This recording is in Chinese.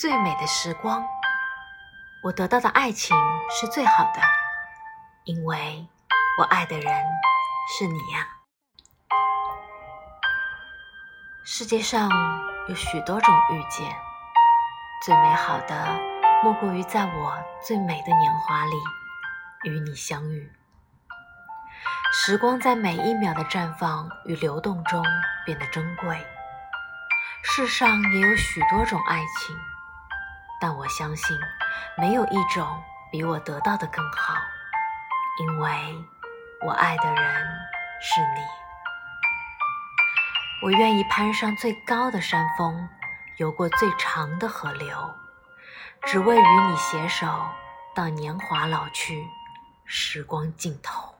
最美的时光，我得到的爱情是最好的，因为我爱的人是你呀。世界上有许多种遇见，最美好的莫过于在我最美的年华里与你相遇。时光在每一秒的绽放与流动中变得珍贵。世上也有许多种爱情。但我相信，没有一种比我得到的更好，因为我爱的人是你。我愿意攀上最高的山峰，游过最长的河流，只为与你携手到年华老去，时光尽头。